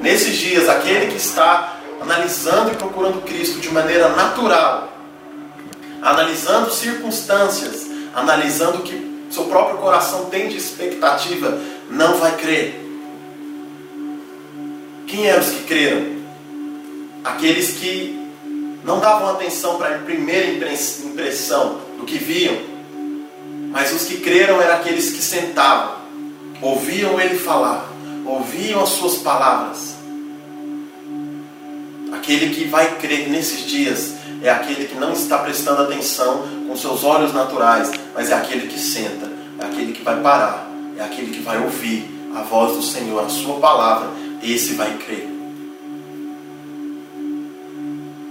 Nesses dias, aquele que está analisando e procurando Cristo de maneira natural, analisando circunstâncias, analisando o que seu próprio coração tem de expectativa, não vai crer. Quem eram os que creram? Aqueles que não davam atenção para a primeira impressão do que viam, mas os que creram eram aqueles que sentavam, ouviam ele falar, ouviam as suas palavras. Aquele que vai crer nesses dias é aquele que não está prestando atenção com seus olhos naturais, mas é aquele que senta, é aquele que vai parar, é aquele que vai ouvir a voz do Senhor, a sua palavra, esse vai crer.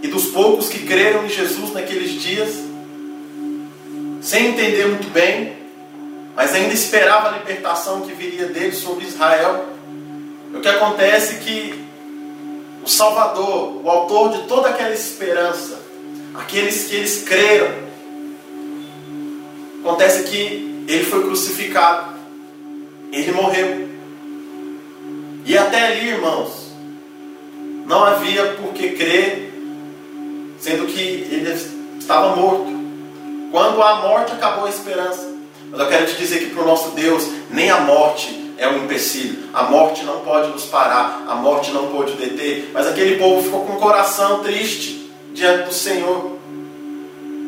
E dos poucos que creram em Jesus naqueles dias, sem entender muito bem, mas ainda esperava a libertação que viria dele sobre Israel, o que acontece é que o Salvador, o autor de toda aquela esperança, aqueles que eles creram, acontece que ele foi crucificado, ele morreu. E até ali, irmãos, não havia por que crer, sendo que ele estava morto. Quando a morte acabou a esperança. Mas eu quero te dizer que para o nosso Deus, nem a morte é um empecilho. A morte não pode nos parar, a morte não pode deter. Mas aquele povo ficou com o coração triste diante do Senhor.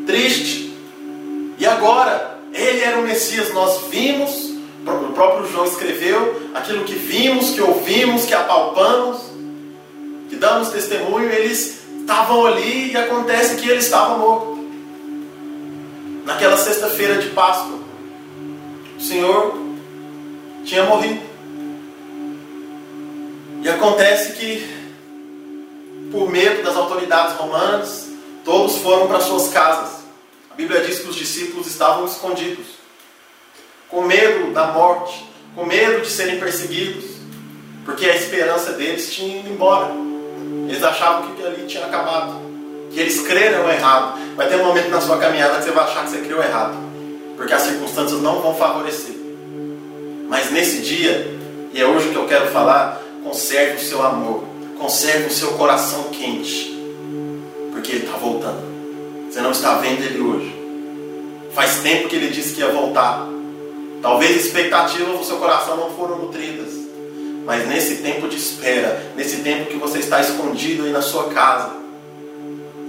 Triste. E agora? Ele era o Messias, nós vimos, o próprio João escreveu, aquilo que vimos, que ouvimos, que apalpamos, que damos testemunho, eles estavam ali e acontece que ele estava morto. Naquela sexta-feira de Páscoa, o Senhor tinha morrido. E acontece que, por medo das autoridades romanas, todos foram para suas casas. A Bíblia diz que os discípulos estavam escondidos, com medo da morte, com medo de serem perseguidos, porque a esperança deles tinha ido embora. Eles achavam que ali tinha acabado, que eles creram errado. Vai ter um momento na sua caminhada que você vai achar que você criou errado, porque as circunstâncias não vão favorecer. Mas nesse dia, e é hoje que eu quero falar, conserve o seu amor, conserve o seu coração quente, porque ele está voltando. Você não está vendo ele hoje. Faz tempo que ele disse que ia voltar. Talvez expectativas do seu coração não foram nutridas. Mas nesse tempo de espera, nesse tempo que você está escondido aí na sua casa,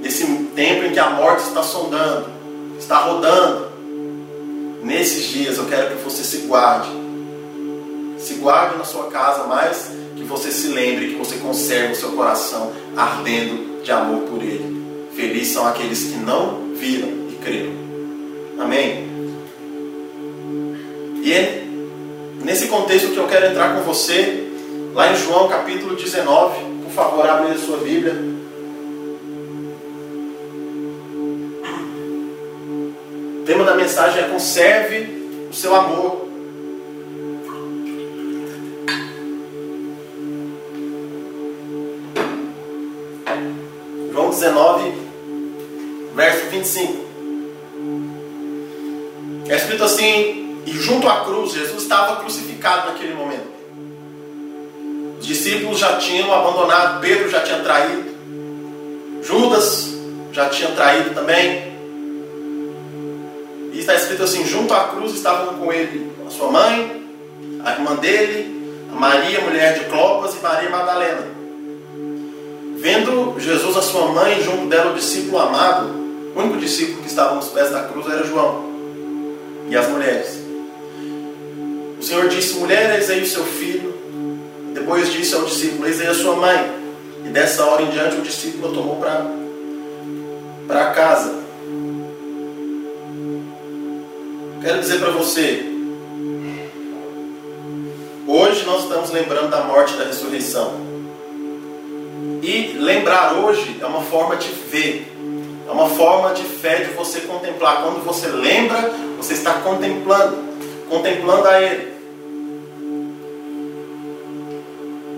nesse tempo em que a morte está sondando, está rodando, nesses dias eu quero que você se guarde se guarde na sua casa, mas que você se lembre, que você conserve o seu coração ardendo de amor por Ele. Felizes são aqueles que não viram e creram. Amém? E é nesse contexto que eu quero entrar com você, lá em João capítulo 19. Por favor, abre a sua Bíblia. O tema da mensagem é conserve o seu amor. 19, verso 25. É escrito assim: E junto à cruz, Jesus estava crucificado naquele momento. Os discípulos já tinham abandonado, Pedro já tinha traído, Judas já tinha traído também. E está escrito assim: junto à cruz estavam com ele a sua mãe, a irmã dele, a Maria, mulher de Clopas, e Maria Madalena. Vendo Jesus a sua mãe junto dela o discípulo amado, o único discípulo que estava nos pés da cruz era João e as mulheres. O Senhor disse: Mulher, eis aí o seu filho. Depois disse ao discípulo: Eis aí a sua mãe. E dessa hora em diante o discípulo a tomou para casa. Quero dizer para você, hoje nós estamos lembrando da morte e da ressurreição. E lembrar hoje é uma forma de ver, é uma forma de fé de você contemplar. Quando você lembra, você está contemplando, contemplando a Ele.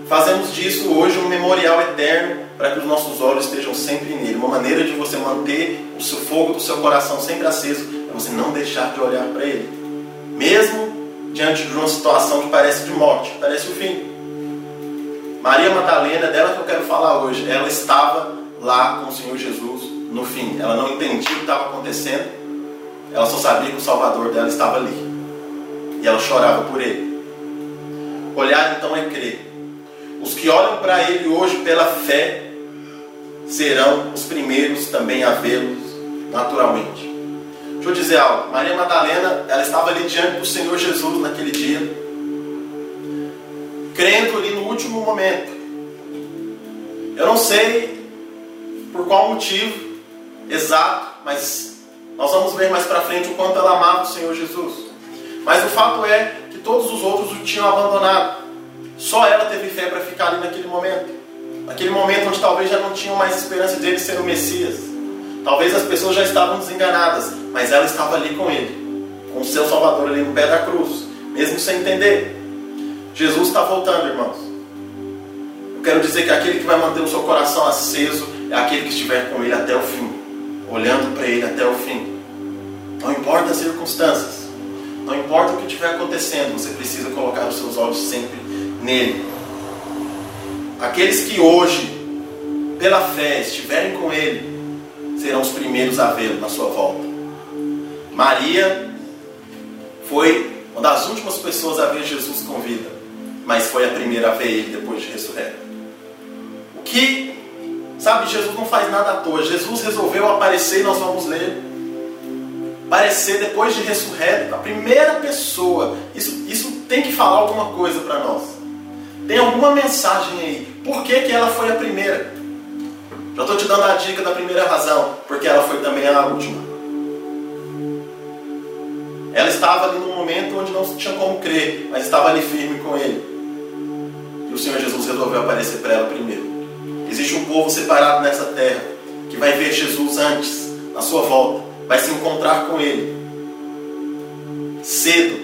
Fazemos disso hoje um memorial eterno para que os nossos olhos estejam sempre nele. Uma maneira de você manter o seu fogo do seu coração sempre aceso é você não deixar de olhar para Ele, mesmo diante de uma situação que parece de morte, parece o fim. Madalena, dela que eu quero falar hoje, ela estava lá com o Senhor Jesus no fim. Ela não entendia o que estava acontecendo, ela só sabia que o Salvador dela estava ali. E ela chorava por ele. Olhar então é crer. Os que olham para ele hoje pela fé serão os primeiros também a vê-los naturalmente. Deixa eu dizer algo. Maria Madalena, ela estava ali diante do Senhor Jesus naquele dia, crendo ali no último momento. Eu não sei por qual motivo exato, mas nós vamos ver mais para frente o quanto ela amava o Senhor Jesus. Mas o fato é que todos os outros o tinham abandonado. Só ela teve fé para ficar ali naquele momento. Naquele momento onde talvez já não tinham mais esperança dele ser o Messias. Talvez as pessoas já estavam desenganadas, mas ela estava ali com ele, com o seu Salvador ali no pé da cruz, mesmo sem entender. Jesus está voltando, irmãos. Eu quero dizer que aquele que vai manter o seu coração aceso é aquele que estiver com ele até o fim, olhando para ele até o fim. Não importa as circunstâncias, não importa o que estiver acontecendo, você precisa colocar os seus olhos sempre nele. Aqueles que hoje, pela fé, estiverem com ele, serão os primeiros a vê-lo na sua volta. Maria foi uma das últimas pessoas a ver Jesus com vida, mas foi a primeira a ver ele depois de ressurreto. O que, sabe, Jesus não faz nada à toa. Jesus resolveu aparecer, e nós vamos ler, aparecer depois de ressurreto, a primeira pessoa. Isso, isso tem que falar alguma coisa para nós. Tem alguma mensagem aí. Por que, que ela foi a primeira? Já estou te dando a dica da primeira razão, porque ela foi também a última. Ela estava ali num momento onde não tinha como crer, mas estava ali firme com ele. O Senhor Jesus resolveu aparecer para ela primeiro. Existe um povo separado nessa terra que vai ver Jesus antes, na sua volta, vai se encontrar com ele cedo,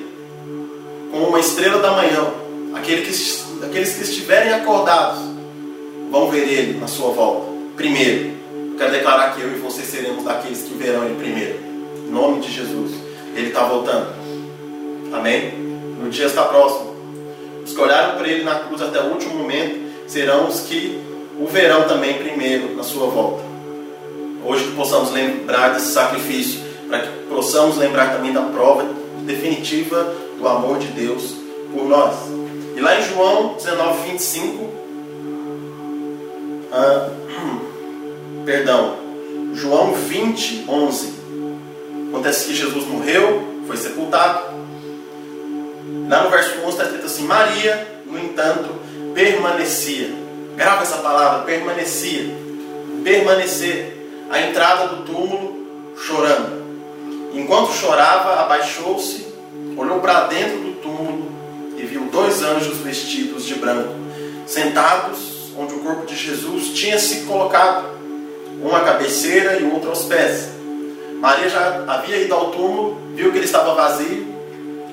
como uma estrela da manhã. Aquele que aqueles que estiverem acordados vão ver Ele na sua volta. Primeiro, eu quero declarar que eu e você seremos daqueles que verão Ele primeiro. Em nome de Jesus. Ele está voltando. Amém? No dia está próximo. Os que olharam para Ele na cruz até o último momento serão os que o verão também primeiro na sua volta. Hoje que possamos lembrar desse sacrifício, para que possamos lembrar também da prova definitiva do amor de Deus por nós. E lá em João 19, 25, ah, perdão, João 20, 11, acontece que Jesus morreu, foi sepultado. Lá no verso 11 está escrito assim: Maria, no entanto, permanecia. Grava essa palavra, permanecia. Permanecer. A entrada do túmulo, chorando. Enquanto chorava, abaixou-se, olhou para dentro do túmulo e viu dois anjos vestidos de branco, sentados onde o corpo de Jesus tinha se colocado, um à cabeceira e outro aos pés. Maria já havia ido ao túmulo, viu que ele estava vazio,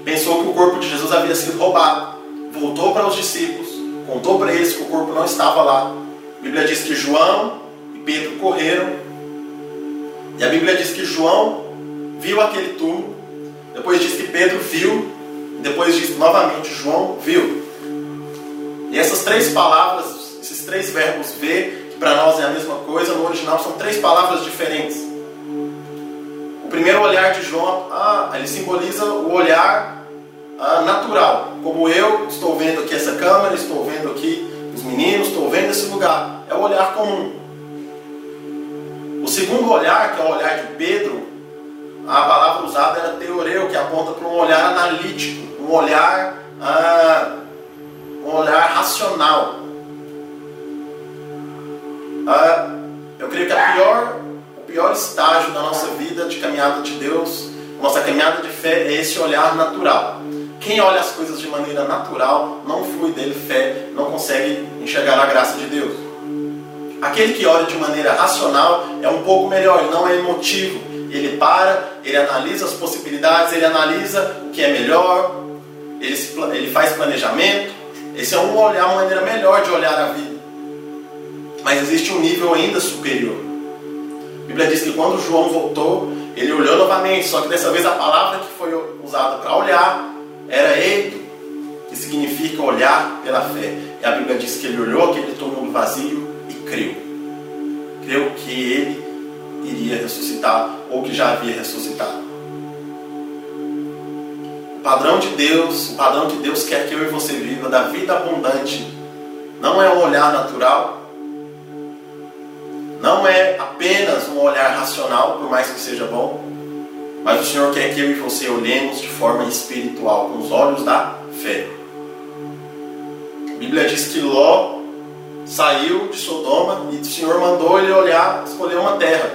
pensou que o corpo de Jesus havia sido roubado, voltou para os discípulos, contou para eles que o corpo não estava lá. A Bíblia diz que João e Pedro correram, e a Bíblia diz que João viu aquele túmulo, depois diz que Pedro viu depois disso, novamente, João viu. E essas três palavras, esses três verbos ver, que para nós é a mesma coisa, no original são três palavras diferentes. O primeiro olhar de João, ah, ele simboliza o olhar ah, natural. Como eu estou vendo aqui essa câmera, estou vendo aqui os meninos, estou vendo esse lugar. É o olhar comum. O segundo olhar, que é o olhar de Pedro, a palavra usada era teoreu, que aponta para um olhar analítico, um olhar, ah, um olhar racional. Ah, eu creio que a pior, o pior estágio da nossa vida de caminhada de Deus, nossa caminhada de fé, é esse olhar natural. Quem olha as coisas de maneira natural não flui dele fé, não consegue enxergar a graça de Deus. Aquele que olha de maneira racional é um pouco melhor, ele não é emotivo. Ele para, ele analisa as possibilidades, ele analisa o que é melhor, ele, se, ele faz planejamento. Esse é um olhar, uma maneira melhor de olhar a vida. Mas existe um nível ainda superior. A Bíblia diz que quando João voltou, ele olhou novamente, só que dessa vez a palavra que foi usada para olhar era eito, que significa olhar pela fé. E a Bíblia diz que ele olhou aquele túmulo vazio e creu. Creu que ele iria ressuscitar ou que já havia ressuscitado. O padrão de Deus, o padrão que Deus quer que eu e você viva da vida abundante, não é um olhar natural, não é apenas um olhar racional, por mais que seja bom, mas o Senhor quer que eu e você olhemos de forma espiritual, com os olhos da fé. A Bíblia diz que Ló saiu de Sodoma e o Senhor mandou ele olhar, escolher uma terra.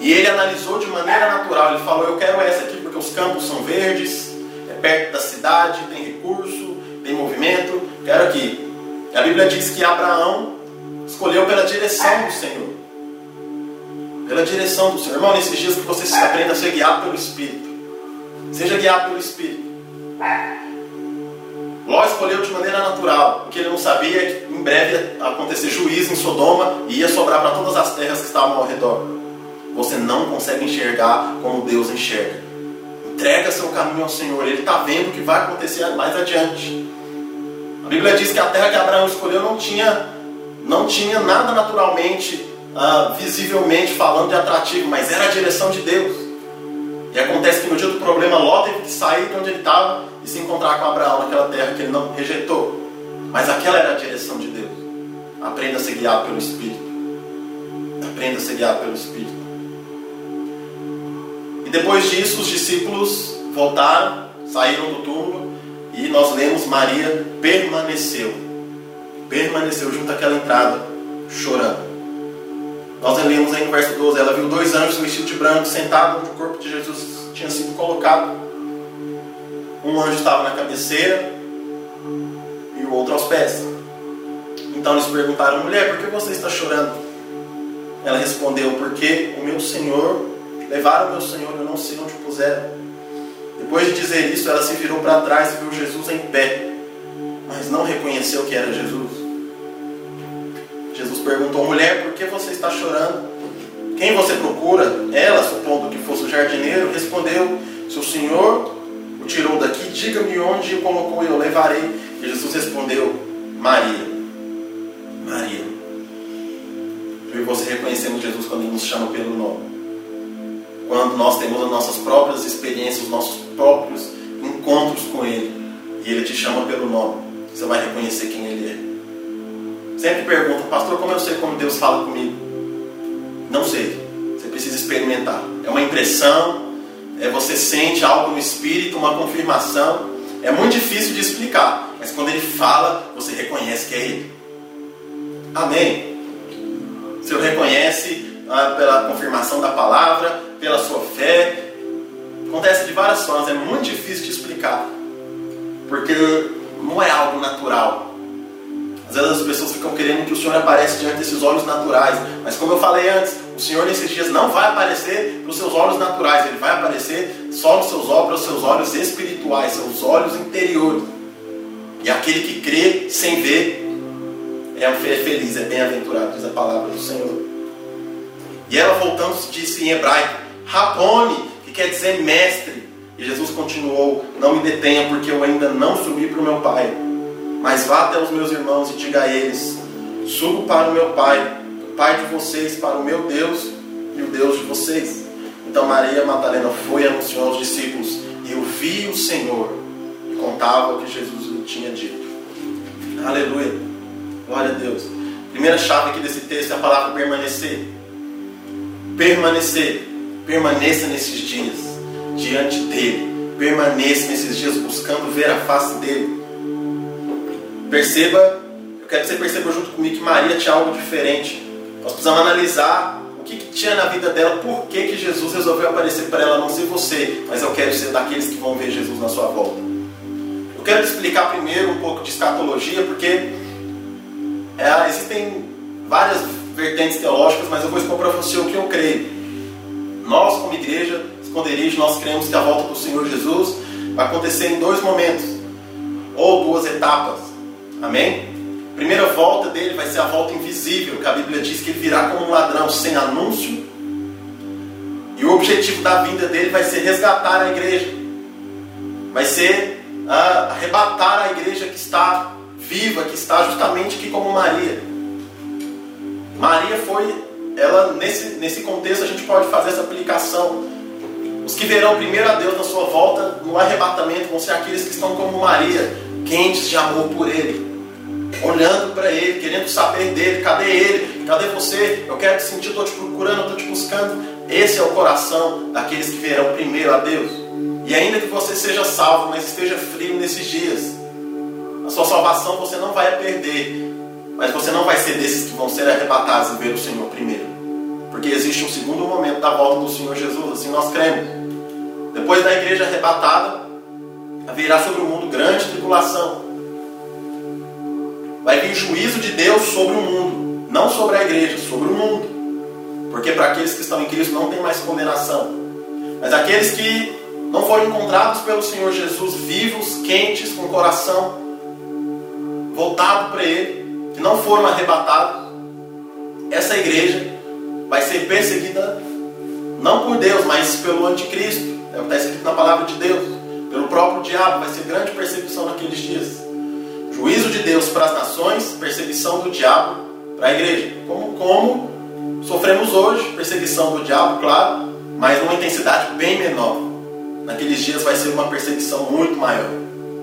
E ele analisou de maneira natural. Ele falou: Eu quero essa aqui porque os campos são verdes, é perto da cidade, tem recurso, tem movimento. Quero aqui. E a Bíblia diz que Abraão escolheu pela direção do Senhor. Pela direção do Senhor. Irmão, nesses dias que você se aprenda a ser guiado pelo Espírito. Seja guiado pelo Espírito. Ló escolheu de maneira natural, porque ele não sabia que em breve ia acontecer juízo em Sodoma e ia sobrar para todas as terras que estavam ao redor. Você não consegue enxergar como Deus enxerga. Entrega seu caminho ao Senhor, Ele está vendo o que vai acontecer mais adiante. A Bíblia diz que a terra que Abraão escolheu não tinha, não tinha nada naturalmente, uh, visivelmente falando de atrativo, mas era a direção de Deus. E acontece que no dia do problema, Ló teve que sair de onde ele estava e se encontrar com Abraão naquela terra que ele não rejeitou. Mas aquela era a direção de Deus. Aprenda a ser guiado pelo Espírito. Aprenda a ser guiado pelo Espírito. E depois disso, os discípulos voltaram, saíram do túmulo e nós lemos Maria permaneceu. Permaneceu junto àquela entrada, chorando. Nós lemos aí no verso 12: ela viu dois anjos vestidos de branco sentados onde o corpo de Jesus tinha sido colocado. Um anjo estava na cabeceira e o outro aos pés. Então eles perguntaram: mulher, por que você está chorando? Ela respondeu: porque o meu Senhor, levaram o meu Senhor, eu não sei onde o puseram. Depois de dizer isso, ela se virou para trás e viu Jesus em pé, mas não reconheceu que era Jesus. Jesus perguntou, mulher, por que você está chorando? Quem você procura? Ela, supondo que fosse o jardineiro, respondeu, se o Senhor o tirou daqui, diga-me onde o colocou e eu levarei. E Jesus respondeu, Maria. Maria. Eu e você reconhecemos Jesus quando Ele nos chama pelo nome. Quando nós temos as nossas próprias experiências, os nossos próprios encontros com Ele. E Ele te chama pelo nome. Você vai reconhecer quem Ele é. Sempre perguntam, pastor, como eu sei como Deus fala comigo? Não sei. Você precisa experimentar. É uma impressão, é você sente algo no espírito, uma confirmação. É muito difícil de explicar, mas quando ele fala, você reconhece que é ele. Amém. O reconhece ah, pela confirmação da palavra, pela sua fé. Acontece de várias formas, é muito difícil de explicar. Porque não é algo natural. Às vezes as pessoas ficam querendo que o Senhor apareça diante desses olhos naturais. Mas como eu falei antes, o Senhor nesses dias não vai aparecer para os seus olhos naturais. Ele vai aparecer só nos seus olhos, os seus olhos espirituais, seus olhos interiores. E aquele que crê sem ver é feliz, é bem-aventurado, diz a palavra do Senhor. E ela voltando disse em hebraico, Rabone, que quer dizer mestre. E Jesus continuou, não me detenha, porque eu ainda não subi para o meu Pai mas vá até os meus irmãos e diga a eles: Subo para o meu Pai, o Pai de vocês, para o meu Deus e o Deus de vocês. Então Maria Madalena foi e anunciou aos discípulos: Eu vi o Senhor e contava o que Jesus lhe tinha dito. Aleluia. Glória a Deus. Primeira chave aqui desse texto é a palavra permanecer. Permanecer. Permaneça nesses dias diante dele. Permaneça nesses dias buscando ver a face dele. Perceba, eu quero que você perceba junto comigo que Maria tinha algo diferente. Nós precisamos analisar o que, que tinha na vida dela, por que, que Jesus resolveu aparecer para ela, não ser você, mas eu quero ser daqueles que vão ver Jesus na sua volta. Eu quero te explicar primeiro um pouco de escatologia, porque é, existem várias vertentes teológicas, mas eu vou expor para você o que eu creio. Nós, como igreja, esconderijo, nós cremos que a volta do Senhor Jesus vai acontecer em dois momentos, ou duas etapas. Amém? A primeira volta dele vai ser a volta invisível, que a Bíblia diz que ele virá como um ladrão sem anúncio. E o objetivo da vinda dele vai ser resgatar a igreja. Vai ser uh, arrebatar a igreja que está viva que está justamente aqui como Maria. Maria foi, ela nesse, nesse contexto a gente pode fazer essa aplicação. Os que verão primeiro a Deus na sua volta, no arrebatamento, vão ser aqueles que estão como Maria, quentes de amor por Ele, olhando para Ele, querendo saber dele, cadê Ele? Cadê você? Eu quero te sentir, estou te procurando, estou te buscando. Esse é o coração daqueles que verão primeiro a Deus. E ainda que você seja salvo, mas esteja frio nesses dias, a sua salvação você não vai perder, mas você não vai ser desses que vão ser arrebatados e ver o Senhor primeiro. Porque existe um segundo momento da volta do Senhor Jesus, assim nós cremos. Depois da igreja arrebatada, haverá sobre o mundo grande tribulação. Vai vir juízo de Deus sobre o mundo, não sobre a igreja, sobre o mundo. Porque para aqueles que estão em Cristo não tem mais condenação. Mas aqueles que não foram encontrados pelo Senhor Jesus vivos, quentes, com o coração voltado para Ele, que não foram arrebatados, essa igreja vai ser perseguida não por Deus, mas pelo anticristo. É o que está escrito na palavra de Deus. Pelo próprio diabo, vai ser grande perseguição naqueles dias. Juízo de Deus para as nações, perseguição do diabo para a igreja. Como, como sofremos hoje, perseguição do diabo, claro, mas numa intensidade bem menor. Naqueles dias vai ser uma perseguição muito maior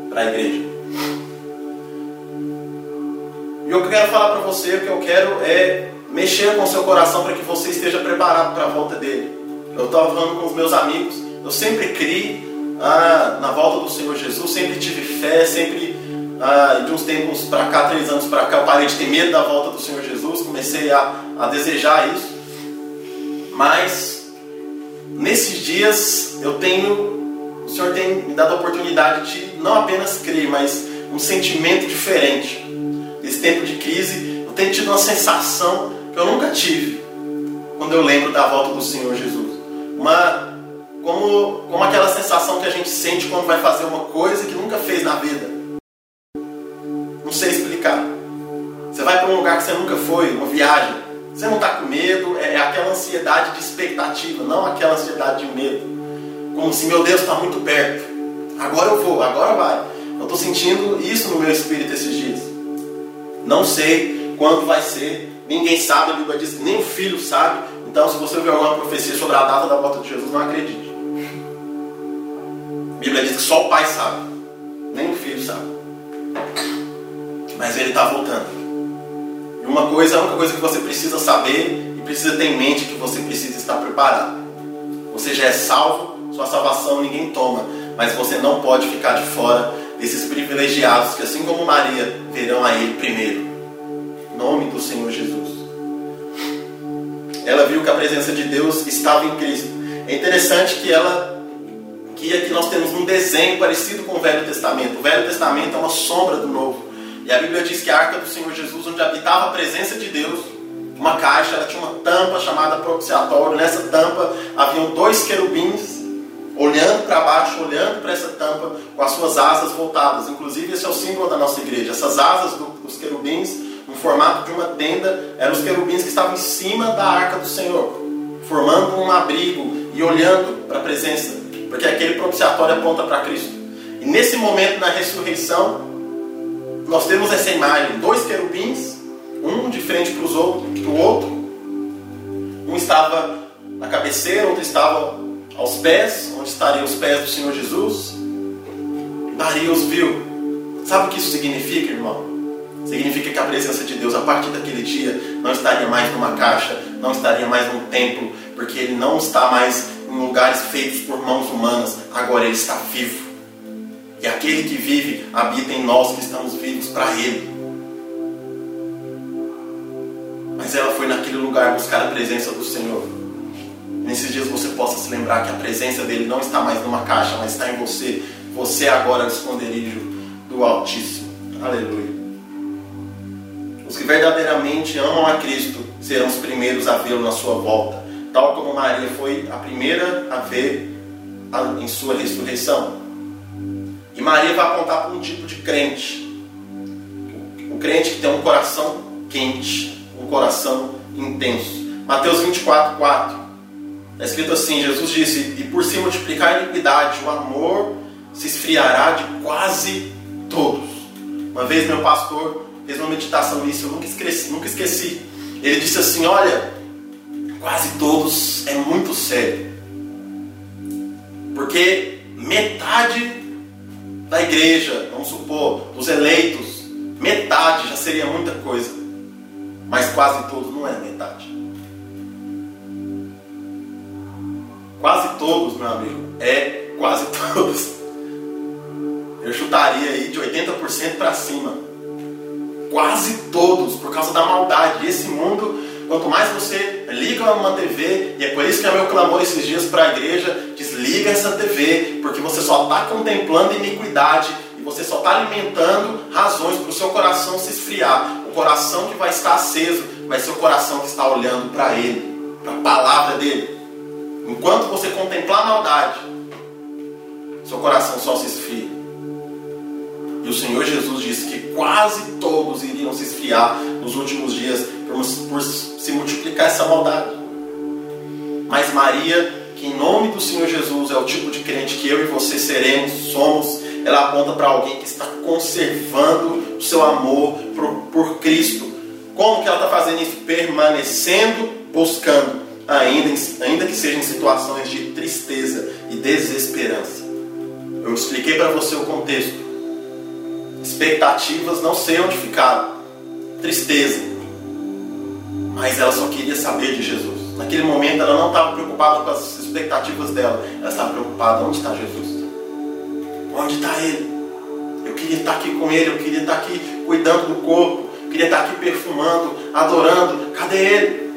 para a igreja. E eu quero falar para você, o que eu quero é mexer com o seu coração para que você esteja preparado para a volta dele. Eu estava falando com os meus amigos, eu sempre criei ah, na volta do Senhor Jesus, sempre tive fé, sempre ah, de uns tempos para cá, três anos para cá, eu parei de ter medo da volta do Senhor Jesus, comecei a, a desejar isso. Mas nesses dias eu tenho, o Senhor tem me dado a oportunidade de não apenas crer, mas um sentimento diferente. Nesse tempo de crise, eu tenho tido uma sensação que eu nunca tive quando eu lembro da volta do Senhor Jesus. Uma, como, como aquela sensação que a gente sente quando vai fazer uma coisa que nunca fez na vida. Não sei explicar. Você vai para um lugar que você nunca foi, uma viagem. Você não está com medo, é, é aquela ansiedade de expectativa, não aquela ansiedade de medo. Como se, meu Deus, está muito perto. Agora eu vou, agora vai. Eu estou sentindo isso no meu espírito esses dias. Não sei quando vai ser, ninguém sabe, a Bíblia diz que nem o filho sabe. Então, se você ouvir alguma profecia sobre a data da volta de Jesus, não acredite. Bíblia diz que só o pai sabe, nem o filho sabe. Mas ele está voltando. E uma coisa, a única coisa que você precisa saber e precisa ter em mente é que você precisa estar preparado. Você já é salvo, sua salvação ninguém toma, mas você não pode ficar de fora desses privilegiados que, assim como Maria, verão a Ele primeiro. Em nome do Senhor Jesus. Ela viu que a presença de Deus estava em Cristo. É interessante que ela que aqui nós temos um desenho parecido com o Velho Testamento. O Velho Testamento é uma sombra do Novo. E a Bíblia diz que a arca do Senhor Jesus, onde habitava a presença de Deus, uma caixa, ela tinha uma tampa chamada propiciatório. Nessa tampa haviam dois querubins olhando para baixo, olhando para essa tampa, com as suas asas voltadas. Inclusive, esse é o símbolo da nossa igreja. Essas asas dos querubins, no formato de uma tenda, eram os querubins que estavam em cima da arca do Senhor, formando um abrigo e olhando para a presença, porque aquele propiciatório aponta para Cristo. E nesse momento, na ressurreição, nós temos essa imagem: dois querubins, um de frente para o outro, um estava na cabeceira, outro estava aos pés, onde estariam os pés do Senhor Jesus. Maria os viu. Sabe o que isso significa, irmão? Significa que a presença de Deus, a partir daquele dia, não estaria mais numa caixa, não estaria mais num templo, porque Ele não está mais em lugares feitos por mãos humanas, agora Ele está vivo. E aquele que vive habita em nós que estamos vivos para Ele. Mas ela foi naquele lugar buscar a presença do Senhor. Nesses dias você possa se lembrar que a presença dele não está mais numa caixa, mas está em você. Você agora é o esconderijo do Altíssimo. Aleluia. Os que verdadeiramente amam a Cristo serão os primeiros a vê-lo na sua volta, tal como Maria foi a primeira a ver em sua ressurreição. E Maria vai apontar para um tipo de crente. O crente que tem um coração quente, um coração intenso. Mateus 24, 4. Está escrito assim: Jesus disse: E por se multiplicar a iniquidade, o amor se esfriará de quase todos. Uma vez meu pastor fez uma meditação nisso, eu nunca esqueci, nunca esqueci. Ele disse assim: Olha, quase todos é muito sério. Porque metade da igreja, vamos supor, dos eleitos, metade já seria muita coisa. Mas quase todos não é metade. Quase todos, meu amigo, é quase todos. Eu chutaria aí de 80% para cima. Quase todos, por causa da maldade. Esse mundo, quanto mais você liga uma TV, e é por isso que é meu clamor esses dias para a igreja: desliga essa TV, porque você só está contemplando iniquidade e você só está alimentando razões para o seu coração se esfriar. O coração que vai estar aceso vai ser o coração que está olhando para Ele, para a palavra dele. Enquanto você contemplar a maldade, seu coração só se esfria. E o Senhor Jesus disse que quase todos iriam se esfriar nos últimos dias por, se multiplicar essa maldade. Mas Maria, que em nome do Senhor Jesus é o tipo de crente que eu e você seremos, somos, ela aponta para alguém que está conservando o seu amor por, por Cristo. Como que ela está fazendo isso? Permanecendo, buscando, ainda, ainda que seja em situações de tristeza e desesperança. Eu expliquei para você o contexto. Expectativas não sei onde ficaram. Tristeza. Mas ela só queria saber de Jesus. Naquele momento ela não estava preocupada com as expectativas dela. Ela estava preocupada onde está Jesus. Onde está Ele? Eu queria estar aqui com Ele, eu queria estar aqui cuidando do corpo, eu queria estar aqui perfumando, adorando. Cadê Ele?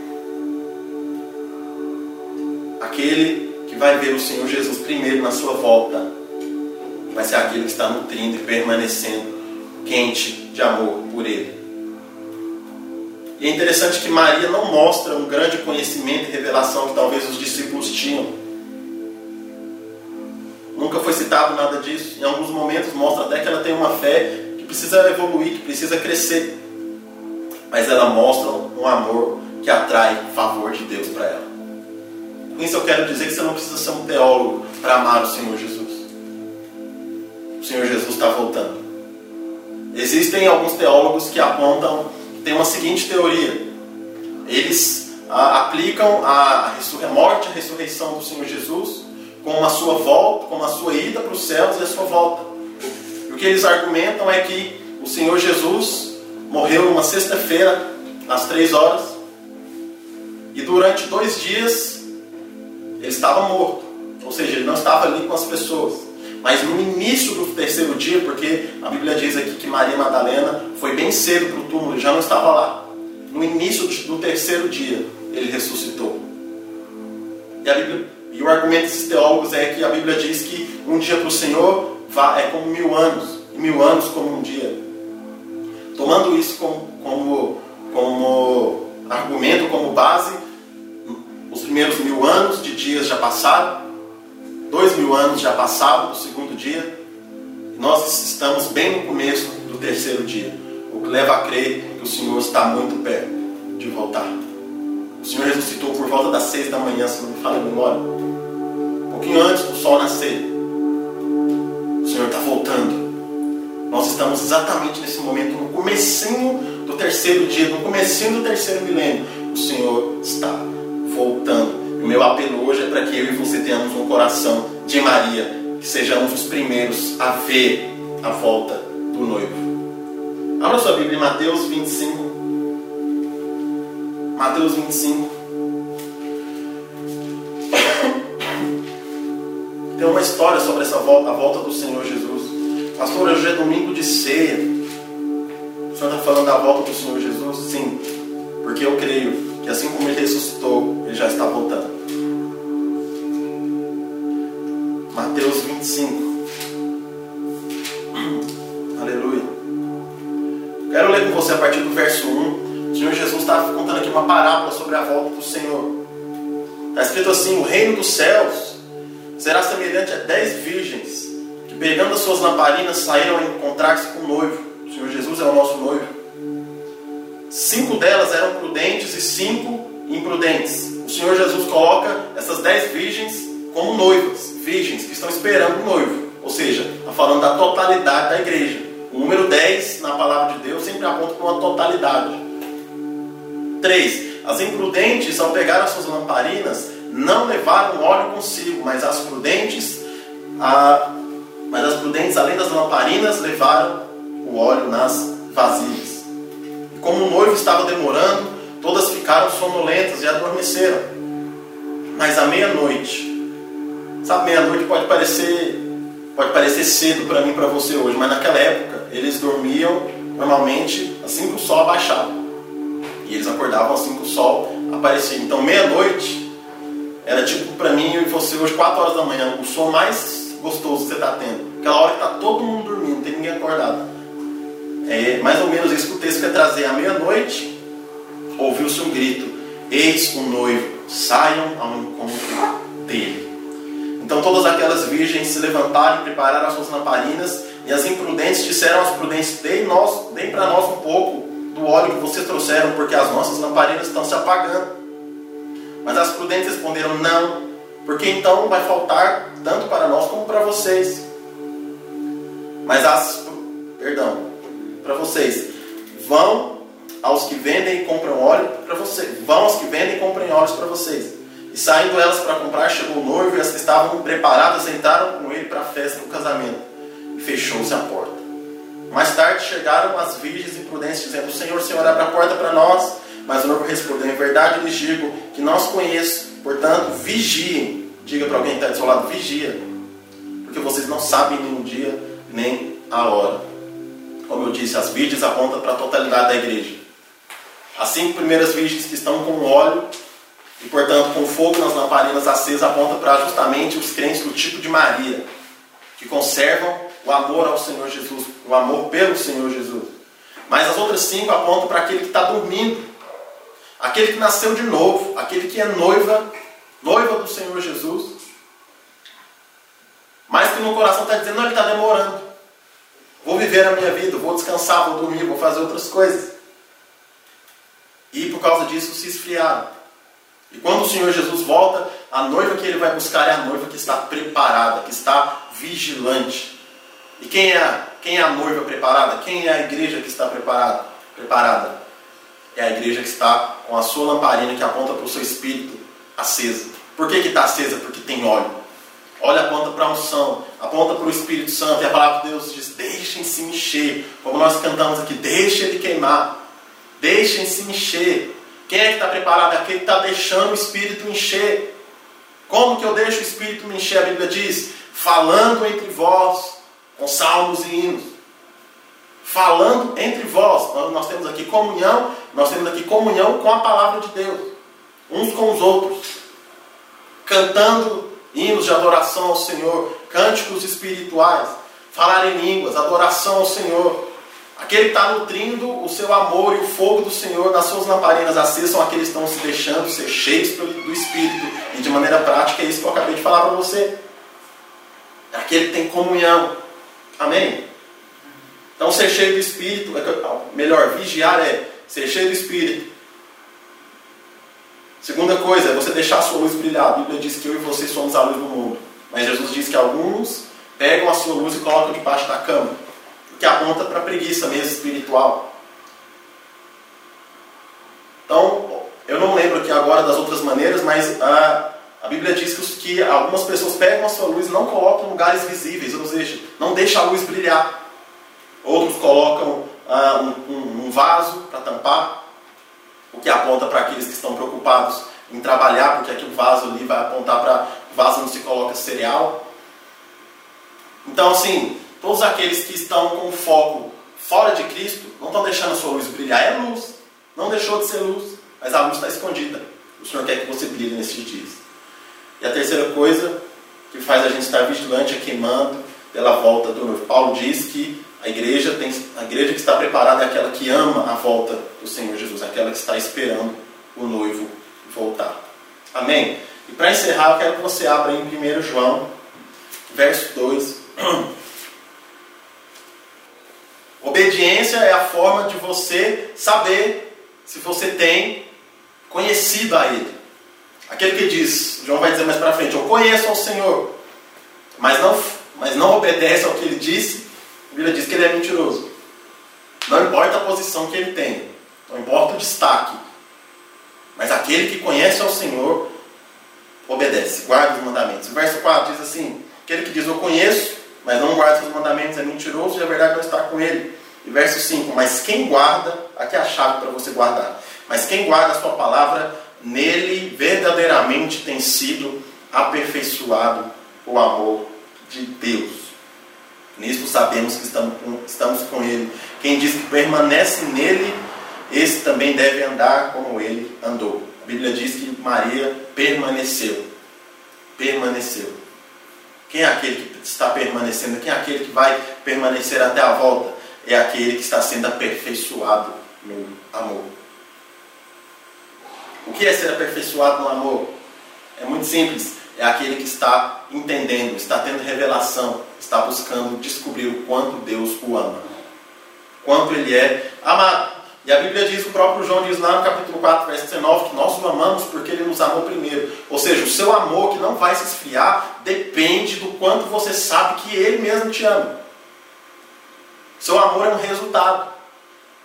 Aquele que vai ver o Senhor Jesus primeiro na sua volta vai ser aquele que está nutrindo e permanecendo quente de amor por Ele. E é interessante que Maria não mostra um grande conhecimento e revelação que talvez os discípulos tinham. Nunca foi citado nada disso. Em alguns momentos mostra até que ela tem uma fé que precisa evoluir, que precisa crescer. Mas ela mostra um amor que atrai favor de Deus para ela. Com isso eu quero dizer que você não precisa ser um teólogo para amar o Senhor Jesus. O Senhor Jesus está voltando. Existem alguns teólogos que apontam, tem uma seguinte teoria. Eles a, aplicam a, a morte e a ressurreição do Senhor Jesus com a sua volta, com a sua ida para os céus e a sua volta. E o que eles argumentam é que o Senhor Jesus morreu numa sexta-feira, às três horas, e durante dois dias ele estava morto. Ou seja, ele não estava ali com as pessoas. Mas no início do terceiro dia, porque a Bíblia diz aqui que Maria Madalena foi bem cedo para o túmulo, já não estava lá. No início do terceiro dia, ele ressuscitou. E, Bíblia, e o argumento desses teólogos é que a Bíblia diz que um dia para o Senhor é como mil anos, e mil anos como um dia. Tomando isso como, como, como argumento, como base, os primeiros mil anos de dias já passaram, Dois mil anos já passaram do segundo dia. Nós estamos bem no começo do terceiro dia. O que leva a crer que o Senhor está muito perto de voltar. O Senhor ressuscitou por volta das seis da manhã, se não me fala a memória. Um pouquinho antes do sol nascer. O Senhor está voltando. Nós estamos exatamente nesse momento, no comecinho do terceiro dia, no comecinho do terceiro milênio. O Senhor está voltando. O meu apelo hoje é para que eu e você tenhamos um coração de Maria, que sejamos os primeiros a ver a volta do noivo. Abra sua Bíblia em Mateus 25. Mateus 25. Tem uma história sobre essa volta, a volta do Senhor Jesus. Pastor, hoje é domingo de ceia. O Senhor está falando da volta do Senhor Jesus? Sim, porque eu creio que assim como ele ressuscitou, ele já está voltando. Mateus 25. Aleluia. Quero ler com você a partir do verso 1. O Senhor Jesus está contando aqui uma parábola sobre a volta do Senhor. Está escrito assim: O reino dos céus será semelhante a dez virgens que, pegando as suas lamparinas, saíram a encontrar-se com o noivo. O Senhor Jesus é o nosso noivo. Cinco delas eram prudentes e cinco imprudentes. O Senhor Jesus coloca essas dez virgens como noivas, virgens, que estão esperando o noivo. Ou seja, está falando da totalidade da igreja. O número 10 na palavra de Deus sempre aponta para uma totalidade. 3. As imprudentes, ao pegar as suas lamparinas, não levaram óleo consigo, mas as prudentes, a, mas as prudentes, além das lamparinas, levaram o óleo nas vasilhas. Como o noivo estava demorando, todas ficaram sonolentas e adormeceram. Mas à meia-noite, sabe, meia-noite pode parecer pode parecer cedo para mim para você hoje, mas naquela época eles dormiam normalmente assim que o sol abaixava. E eles acordavam assim que o sol aparecia. Então meia-noite era tipo para mim e você hoje 4 horas da manhã, o som mais gostoso que você está tendo. Aquela hora que está todo mundo dormindo, não tem ninguém acordado. É mais ou menos isso que o texto quer trazer. À meia-noite, ouviu-se um grito: Eis o noivo, saiam ao encontro dele. Então todas aquelas virgens se levantaram e prepararam as suas lamparinas, e as imprudentes disseram aos prudentes: Deem, nós, deem para nós um pouco do óleo que vocês trouxeram, porque as nossas lamparinas estão se apagando. Mas as prudentes responderam: Não, porque então vai faltar tanto para nós como para vocês. Mas as. Perdão, para vocês. Vão aos que vendem e compram óleo para vocês. Vão aos que vendem e comprem óleos para vocês. E saindo elas para comprar, chegou o noivo e as que estavam preparadas entraram com ele para a festa do casamento. E fechou-se a porta. Mais tarde chegaram as virgens imprudentes, dizendo: Senhor, Senhor, abre a porta para nós. Mas o noivo respondeu: Em verdade lhes digo que não os conheço, portanto, vigiem. Diga para alguém que está do seu lado: vigia, porque vocês não sabem nem o dia nem a hora. Como eu disse, as virgens apontam para a totalidade da igreja. As cinco primeiras virgens que estão com óleo e, portanto, com fogo nas lamparinas acesas aponta para justamente os crentes do tipo de Maria, que conservam o amor ao Senhor Jesus, o amor pelo Senhor Jesus. Mas as outras cinco apontam para aquele que está dormindo, aquele que nasceu de novo, aquele que é noiva, noiva do Senhor Jesus, mas que no coração está dizendo, não, ele está demorando. Vou viver a minha vida, vou descansar, vou dormir, vou fazer outras coisas. E por causa disso se esfriaram. E quando o Senhor Jesus volta, a noiva que ele vai buscar é a noiva que está preparada, que está vigilante. E quem é, a, quem é a noiva preparada? Quem é a igreja que está preparada? preparada? É a igreja que está com a sua lamparina que aponta para o seu espírito acesa. Por que está acesa? Porque tem óleo. Óleo aponta para a unção, aponta para o Espírito Santo. E a palavra de Deus diz: deixem-se encher. Como nós cantamos aqui, deixe ele queimar. Deixem-se encher. Quem é que está preparado? Aquele que está deixando o Espírito encher. Como que eu deixo o Espírito me encher? A Bíblia diz: falando entre vós, com salmos e hinos. Falando entre vós. Nós temos aqui comunhão, nós temos aqui comunhão com a palavra de Deus. Uns com os outros. Cantando hinos de adoração ao Senhor, cânticos espirituais, falar em línguas, adoração ao Senhor. Aquele que está nutrindo o seu amor e o fogo do Senhor nas suas lamparinas acesas são aqueles que estão se deixando ser cheios do Espírito. E de maneira prática é isso que eu acabei de falar para você. É aquele que tem comunhão. Amém? Então ser cheio do Espírito, é melhor, vigiar é ser cheio do Espírito. Segunda coisa é você deixar a sua luz brilhar. A Bíblia diz que eu e você somos a luz do mundo. Mas Jesus diz que alguns pegam a sua luz e colocam debaixo da cama que aponta para a preguiça mesmo espiritual. Então, eu não lembro aqui agora das outras maneiras, mas a, a Bíblia diz que, que algumas pessoas pegam a sua luz e não colocam em lugares visíveis, ou seja, não deixa a luz brilhar. Outros colocam ah, um, um, um vaso para tampar, o que aponta para aqueles que estão preocupados em trabalhar, porque aquele vaso ali vai apontar para o vaso onde se coloca cereal. Então, assim, Todos aqueles que estão com foco fora de Cristo não estão deixando a sua luz brilhar. É luz. Não deixou de ser luz, mas a luz está escondida. O Senhor quer que você brilhe nesses dias. E a terceira coisa que faz a gente estar vigilante é queimando pela volta do noivo. Paulo diz que a igreja, tem, a igreja que está preparada é aquela que ama a volta do Senhor Jesus, aquela que está esperando o noivo voltar. Amém? E para encerrar, eu quero que você abra em 1 João, verso 2. Obediência é a forma de você saber se você tem conhecido a Ele. Aquele que diz, João vai dizer mais para frente, eu conheço ao Senhor, mas não, mas não obedece ao que Ele disse, A Bíblia diz que ele é mentiroso. Não importa a posição que ele tem, não importa o destaque, mas aquele que conhece ao Senhor obedece, guarda os mandamentos. O verso 4 diz assim: aquele que diz eu conheço, mas não guarda os mandamentos é mentiroso e a verdade não está com ele. E verso 5: Mas quem guarda, aqui é a chave para você guardar. Mas quem guarda a sua palavra, nele verdadeiramente tem sido aperfeiçoado o amor de Deus. Nisto sabemos que estamos com, estamos com Ele. Quem diz que permanece nele, esse também deve andar como ele andou. A Bíblia diz que Maria permaneceu. Permaneceu. Quem é aquele que está permanecendo? Quem é aquele que vai permanecer até a volta? É aquele que está sendo aperfeiçoado no amor. O que é ser aperfeiçoado no amor? É muito simples. É aquele que está entendendo, está tendo revelação, está buscando descobrir o quanto Deus o ama. Quanto ele é amado. E a Bíblia diz, o próprio João diz lá no capítulo 4, verso 19, que nós o amamos porque ele nos amou primeiro. Ou seja, o seu amor que não vai se esfriar depende do quanto você sabe que ele mesmo te ama. Seu amor é um resultado.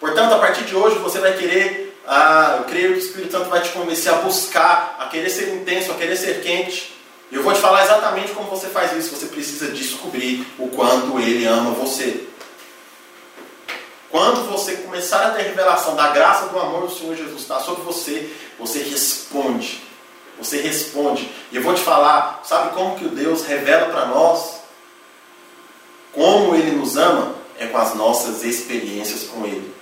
Portanto, a partir de hoje você vai querer, ah, eu creio que o Espírito Santo vai te convencer a buscar, a querer ser intenso, a querer ser quente. E eu vou te falar exatamente como você faz isso. Você precisa descobrir o quanto ele ama você. Quando você começar a ter revelação da graça do amor do Senhor Jesus está sobre você, você responde. Você responde. E eu vou te falar, sabe como que o Deus revela para nós como Ele nos ama? É com as nossas experiências com Ele.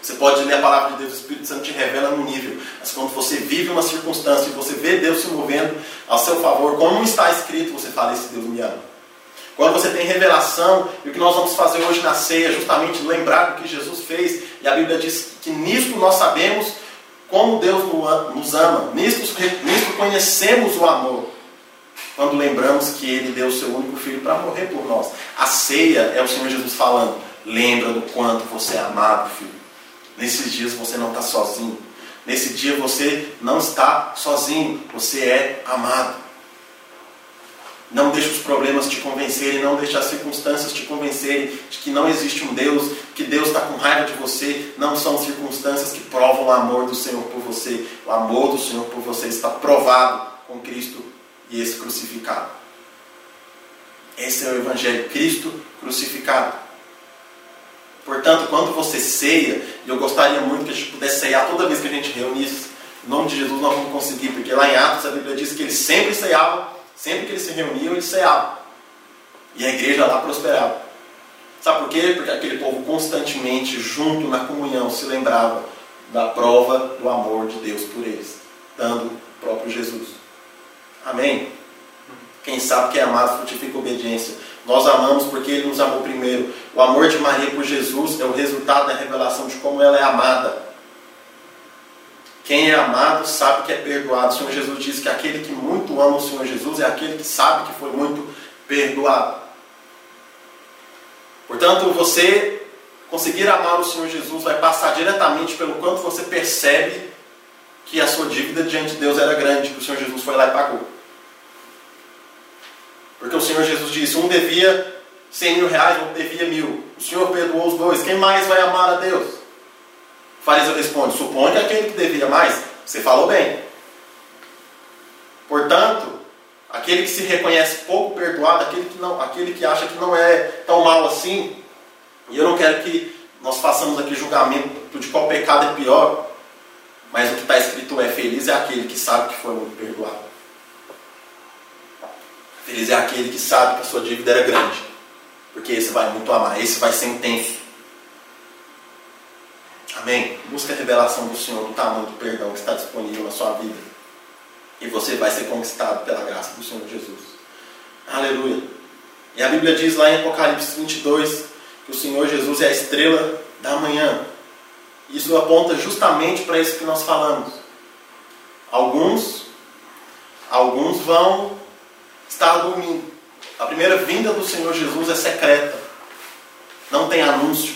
Você pode ler a palavra de Deus, o Espírito Santo te revela no nível. Mas quando você vive uma circunstância e você vê Deus se movendo ao seu favor, como está escrito, você fala: Esse Deus me ama. Quando você tem revelação, e o que nós vamos fazer hoje na ceia é justamente lembrar do que Jesus fez, e a Bíblia diz que nisto nós sabemos como Deus nos ama, nisto, nisto conhecemos o amor, quando lembramos que Ele deu o seu único filho para morrer por nós. A ceia é o Senhor Jesus falando: lembra do quanto você é amado, filho. Nesses dias você não está sozinho. Nesse dia você não está sozinho, você é amado. Não deixe os problemas te convencerem, não deixe as circunstâncias te convencerem de que não existe um Deus, que Deus está com raiva de você. Não são circunstâncias que provam o amor do Senhor por você. O amor do Senhor por você está provado com Cristo e esse crucificado. Esse é o Evangelho, Cristo crucificado. Portanto, quando você ceia, e eu gostaria muito que a gente pudesse ceiar toda vez que a gente reunisse, em nome de Jesus nós vamos conseguir, porque lá em Atos a Bíblia diz que eles sempre ceiavam Sempre que eles se reuniam, eles ceavam. E a igreja lá prosperava. Sabe por quê? Porque aquele povo constantemente, junto na comunhão, se lembrava da prova do amor de Deus por eles, dando o próprio Jesus. Amém? Quem sabe que é amado frutifica obediência. Nós amamos porque Ele nos amou primeiro. O amor de Maria por Jesus é o resultado da revelação de como ela é amada. Quem é amado sabe que é perdoado. O Senhor Jesus diz que aquele que muito ama o Senhor Jesus é aquele que sabe que foi muito perdoado. Portanto, você conseguir amar o Senhor Jesus vai passar diretamente pelo quanto você percebe que a sua dívida diante de Deus era grande, que o Senhor Jesus foi lá e pagou. Porque o Senhor Jesus disse: um devia 100 mil reais, outro devia mil. O Senhor perdoou os dois. Quem mais vai amar a Deus? Fariseu responde: Supõe que aquele que devia mais, você falou bem. Portanto, aquele que se reconhece pouco perdoado, aquele que, não, aquele que acha que não é tão mal assim, e eu não quero que nós façamos aqui julgamento de qual pecado é pior, mas o que está escrito é: feliz é aquele que sabe que foi muito perdoado. Feliz é aquele que sabe que a sua dívida era grande, porque esse vai muito amar, esse vai ser intenso. Amém? Busca a revelação do Senhor do tamanho do perdão que está disponível na sua vida. E você vai ser conquistado pela graça do Senhor Jesus. Aleluia. E a Bíblia diz lá em Apocalipse 22 que o Senhor Jesus é a estrela da manhã. Isso aponta justamente para isso que nós falamos. Alguns, alguns vão estar dormindo. A primeira vinda do Senhor Jesus é secreta. Não tem anúncio.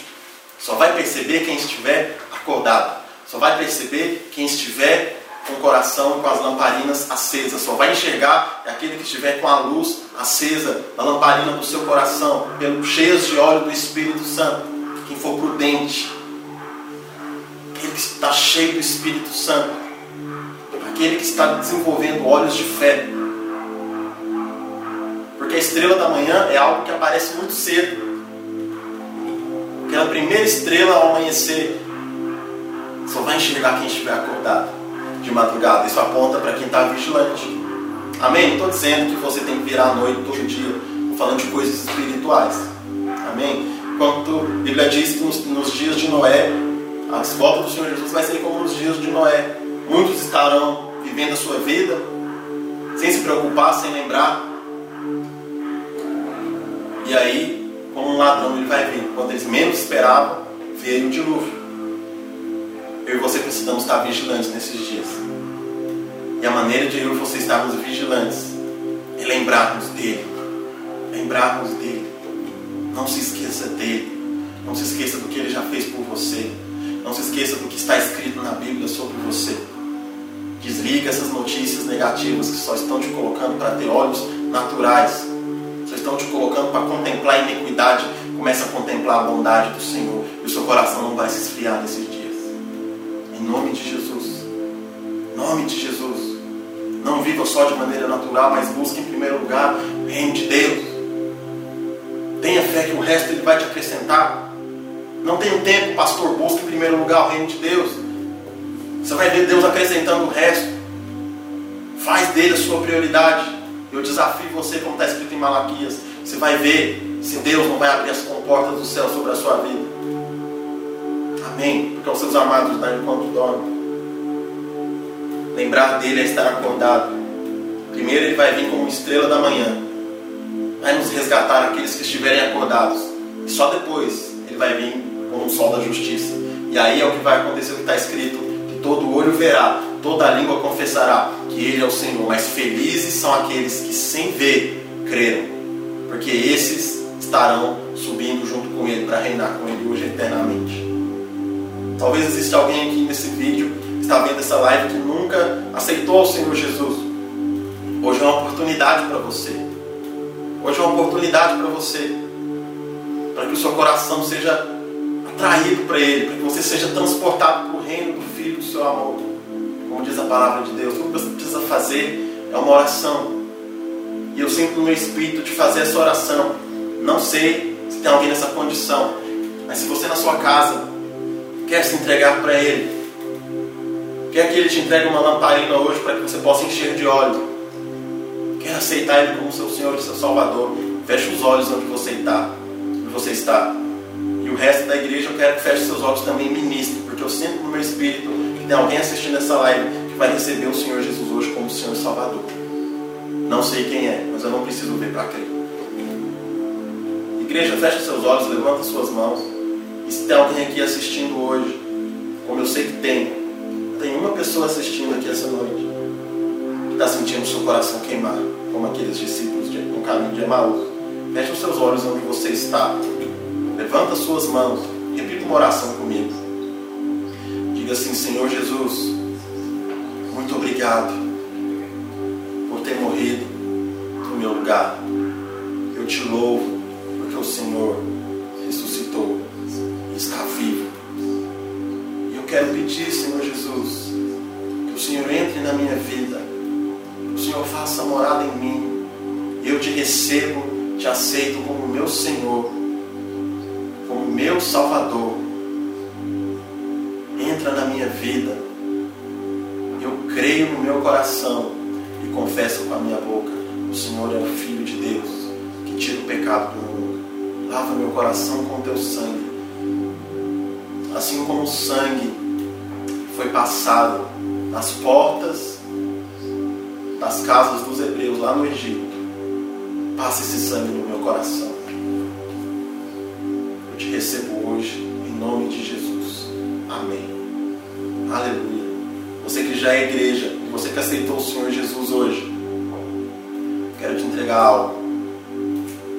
Só vai perceber quem estiver acordado. Só vai perceber quem estiver com o coração com as lamparinas acesas. Só vai enxergar aquele que estiver com a luz acesa da lamparina do seu coração, pelo cheios de óleo do Espírito Santo. Quem for prudente, aquele que está cheio do Espírito Santo, aquele que está desenvolvendo olhos de fé. Porque a estrela da manhã é algo que aparece muito cedo. Aquela primeira estrela ao amanhecer só vai enxergar quem estiver acordado de madrugada. Isso aponta para quem está vigilante. Amém? Não estou dizendo que você tem que virar a noite todo dia. Estou falando de coisas espirituais. Amém? Enquanto a Bíblia diz que nos, nos dias de Noé, a volta do Senhor Jesus vai ser como nos dias de Noé. Muitos estarão vivendo a sua vida sem se preocupar, sem lembrar. E aí, como um ladrão, ele vai vir. Quando eles menos esperavam, veio o dilúvio. Eu e você precisamos estar vigilantes nesses dias. E a maneira de eu e você estarmos vigilantes é lembrarmos dele. Lembrarmos dele. Não se esqueça dele. Não se esqueça do que ele já fez por você. Não se esqueça do que está escrito na Bíblia sobre você. Desliga essas notícias negativas que só estão te colocando para ter olhos naturais. Só estão te colocando para contemplar a iniquidade. Comece a contemplar a bondade do Senhor. E o seu coração não vai se esfriar nesses dias. Em nome de Jesus. Em nome de Jesus. Não viva só de maneira natural, mas busque em primeiro lugar o reino de Deus. Tenha fé que o resto ele vai te acrescentar. Não tenha tempo, pastor, busque em primeiro lugar o reino de Deus. Você vai ver Deus acrescentando o resto. Faz dele a sua prioridade. Eu desafio você, como está escrito em Malaquias. Você vai ver se Deus não vai abrir as comportas do céu sobre a sua vida. Amém? Porque aos seus amados dá enquanto dorme. Lembrar dele é estar acordado. Primeiro ele vai vir como estrela da manhã. Vai nos resgatar aqueles que estiverem acordados. E só depois ele vai vir como um sol da justiça. E aí é o que vai acontecer o que está escrito: que todo olho verá, toda língua confessará que Ele é o Senhor. Mas felizes são aqueles que sem ver creram, porque esses estarão subindo junto com Ele para reinar com Ele hoje eternamente. Talvez exista alguém aqui nesse vídeo que está vendo essa live que nunca aceitou o Senhor Jesus. Hoje é uma oportunidade para você. Hoje é uma oportunidade para você. Para que o seu coração seja atraído para Ele, para que você seja transportado para o reino do Filho do seu amor. Como diz a palavra de Deus, tudo que você precisa fazer é uma oração. E eu sinto no meu espírito de fazer essa oração. Não sei se tem alguém nessa condição, mas se você na sua casa quer se entregar para Ele, quer que Ele te entregue uma lamparina hoje para que você possa encher de óleo, quer aceitar Ele como seu Senhor e seu Salvador, feche os olhos onde você está, onde você está. E o resto da igreja eu quero que feche seus olhos também e ministre, porque eu sinto no meu espírito tem alguém assistindo essa live que vai receber o Senhor Jesus hoje como Senhor Salvador. Não sei quem é, mas eu não preciso ver para crer. Igreja, feche seus olhos, levanta suas mãos. E se tem alguém aqui assistindo hoje, como eu sei que tem, tem uma pessoa assistindo aqui essa noite, que está sentindo seu coração queimar, como aqueles discípulos de, no caminho de Emaús. Feche os seus olhos onde você está. Levanta suas mãos. Repita uma oração comigo. Diga assim, Senhor Jesus, muito obrigado por ter morrido no meu lugar. Eu te louvo porque o Senhor ressuscitou está vivo. E eu quero pedir, Senhor Jesus, que o Senhor entre na minha vida, que o Senhor faça morada em mim. Eu te recebo, te aceito como meu Senhor, como meu Salvador. Entra na minha vida. Eu creio no meu coração e confesso com a minha boca: o Senhor é o Filho de Deus que tira o pecado do mundo. Lava meu coração com teu sangue assim como o sangue foi passado nas portas das casas dos hebreus lá no Egito, passe esse sangue no meu coração. Eu te recebo hoje, em nome de Jesus. Amém. Aleluia. Você que já é igreja, você que aceitou o Senhor Jesus hoje, quero te entregar algo.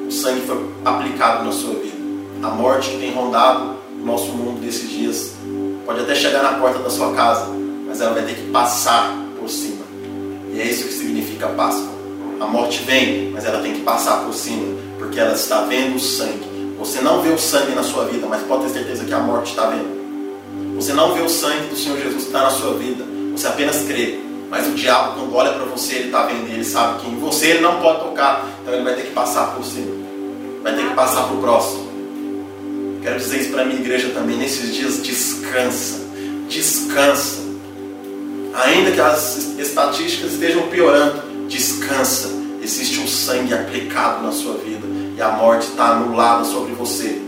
O sangue foi aplicado na sua vida. A morte que tem rondado nosso mundo desses dias pode até chegar na porta da sua casa, mas ela vai ter que passar por cima. E é isso que significa Páscoa. A morte vem, mas ela tem que passar por cima, porque ela está vendo o sangue. Você não vê o sangue na sua vida, mas pode ter certeza que a morte está vendo. Você não vê o sangue do Senhor Jesus que está na sua vida, você apenas crê. Mas o diabo, quando olha para você, ele está vendo, ele sabe que em você ele não pode tocar, então ele vai ter que passar por cima, vai ter que passar para o próximo. Quero dizer isso para a minha igreja também, nesses dias, descansa, descansa. Ainda que as estatísticas estejam piorando, descansa. Existe um sangue aplicado na sua vida e a morte está anulada sobre você.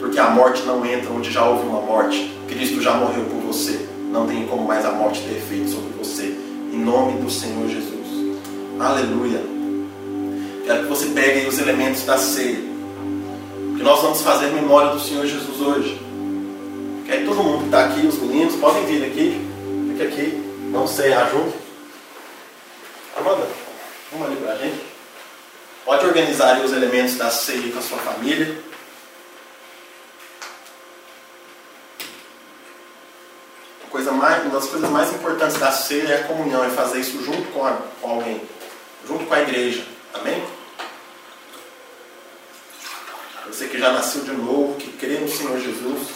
Porque a morte não entra onde já houve uma morte. Cristo já morreu por você. Não tem como mais a morte ter efeito sobre você. Em nome do Senhor Jesus. Aleluia. Quero que você pegue os elementos da ceia. Que nós vamos fazer memória do Senhor Jesus hoje. Que todo mundo que está aqui, os meninos, podem vir aqui. Fica aqui. Vamos cear junto. Amanda, vamos ali para a gente. Pode organizar os elementos da ceia com a sua família. coisa mais, uma das coisas mais importantes da ceia é a comunhão, é fazer isso junto com, a, com alguém, junto com a igreja. Amém? Você que já nasceu de novo, que crê no Senhor Jesus.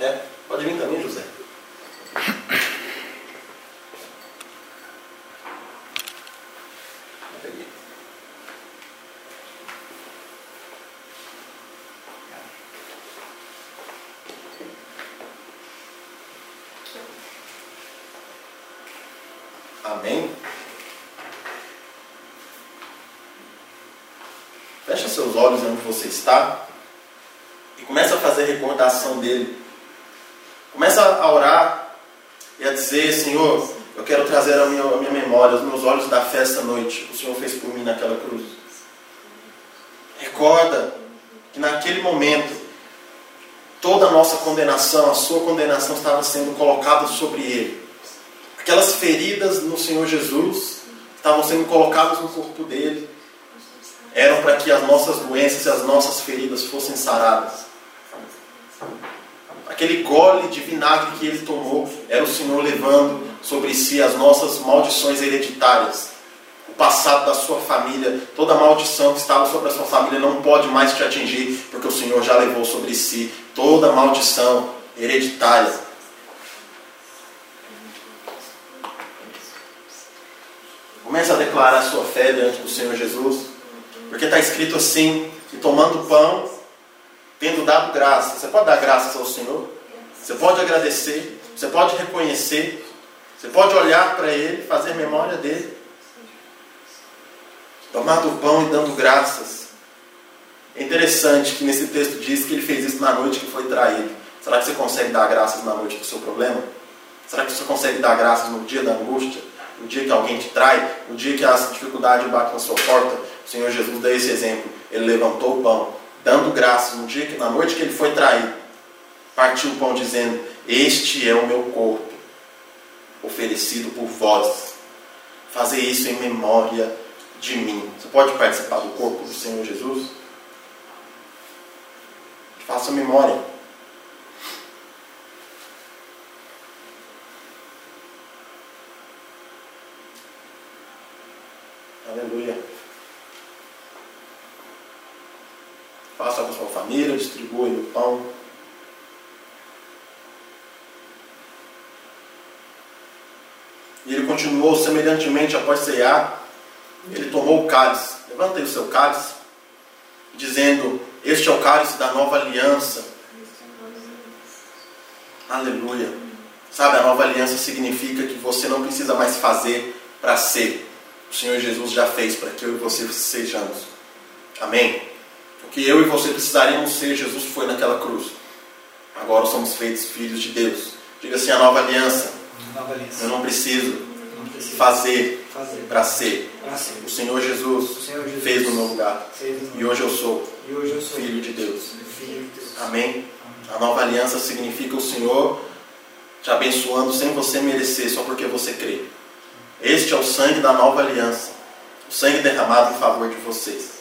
É, pode vir também, José. Amém? Fecha seus olhos e começa a fazer recordação dele. Começa a orar e a dizer, Senhor, eu quero trazer a minha, a minha memória, os meus olhos da festa noite. O Senhor fez por mim naquela cruz. Recorda que naquele momento toda a nossa condenação, a sua condenação estava sendo colocada sobre ele. Aquelas feridas no Senhor Jesus estavam sendo colocadas no corpo dele. Eram para que as nossas doenças e as nossas feridas fossem saradas. Aquele gole de vinagre que ele tomou era o Senhor levando sobre si as nossas maldições hereditárias. O passado da sua família, toda maldição que estava sobre a sua família não pode mais te atingir, porque o Senhor já levou sobre si toda maldição hereditária Comece a declarar sua fé diante do Senhor Jesus. Porque está escrito assim: que tomando pão, tendo dado graça. Você pode dar graças ao Senhor? Você pode agradecer? Você pode reconhecer? Você pode olhar para Ele, fazer memória dele? Tomando pão e dando graças. É interessante que nesse texto diz que ele fez isso na noite que foi traído. Será que você consegue dar graças na noite do seu problema? Será que você consegue dar graças no dia da angústia? O dia que alguém te trai, o dia que a dificuldade bate na sua porta, o Senhor Jesus dá esse exemplo. Ele levantou o pão, dando graças no dia que, na noite que ele foi traído, partiu o pão dizendo: Este é o meu corpo, oferecido por vós. Fazer isso em memória de mim. Você pode participar do corpo do Senhor Jesus? Faça memória. Aleluia. Faça com a sua família, distribua o pão. E ele continuou semelhantemente após cear. Ele tomou o cálice. Levanta aí o seu cálice, dizendo: Este é o cálice da nova aliança. Aleluia. Sabe, a nova aliança significa que você não precisa mais fazer para ser o Senhor Jesus já fez para que eu e você sejamos. Amém? O que eu e você precisaríamos ser, Jesus foi naquela cruz. Agora somos feitos filhos de Deus. Diga assim: a nova aliança. Nova aliança. Eu não preciso, Não preciso fazer, fazer para ser. ser. O Senhor Jesus, O Senhor Jesus fez no meu lugar. E hoje eu sou E hoje eu sou filho de Deus. filho de Deus. Amém? Amém. A nova aliança significa o Senhor te abençoando sem você merecer, só porque você crê. Este é o sangue da nova aliança. o sangue derramado em favor de vocês.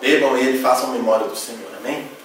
Bebam ele façam memória do Senhor. Amém?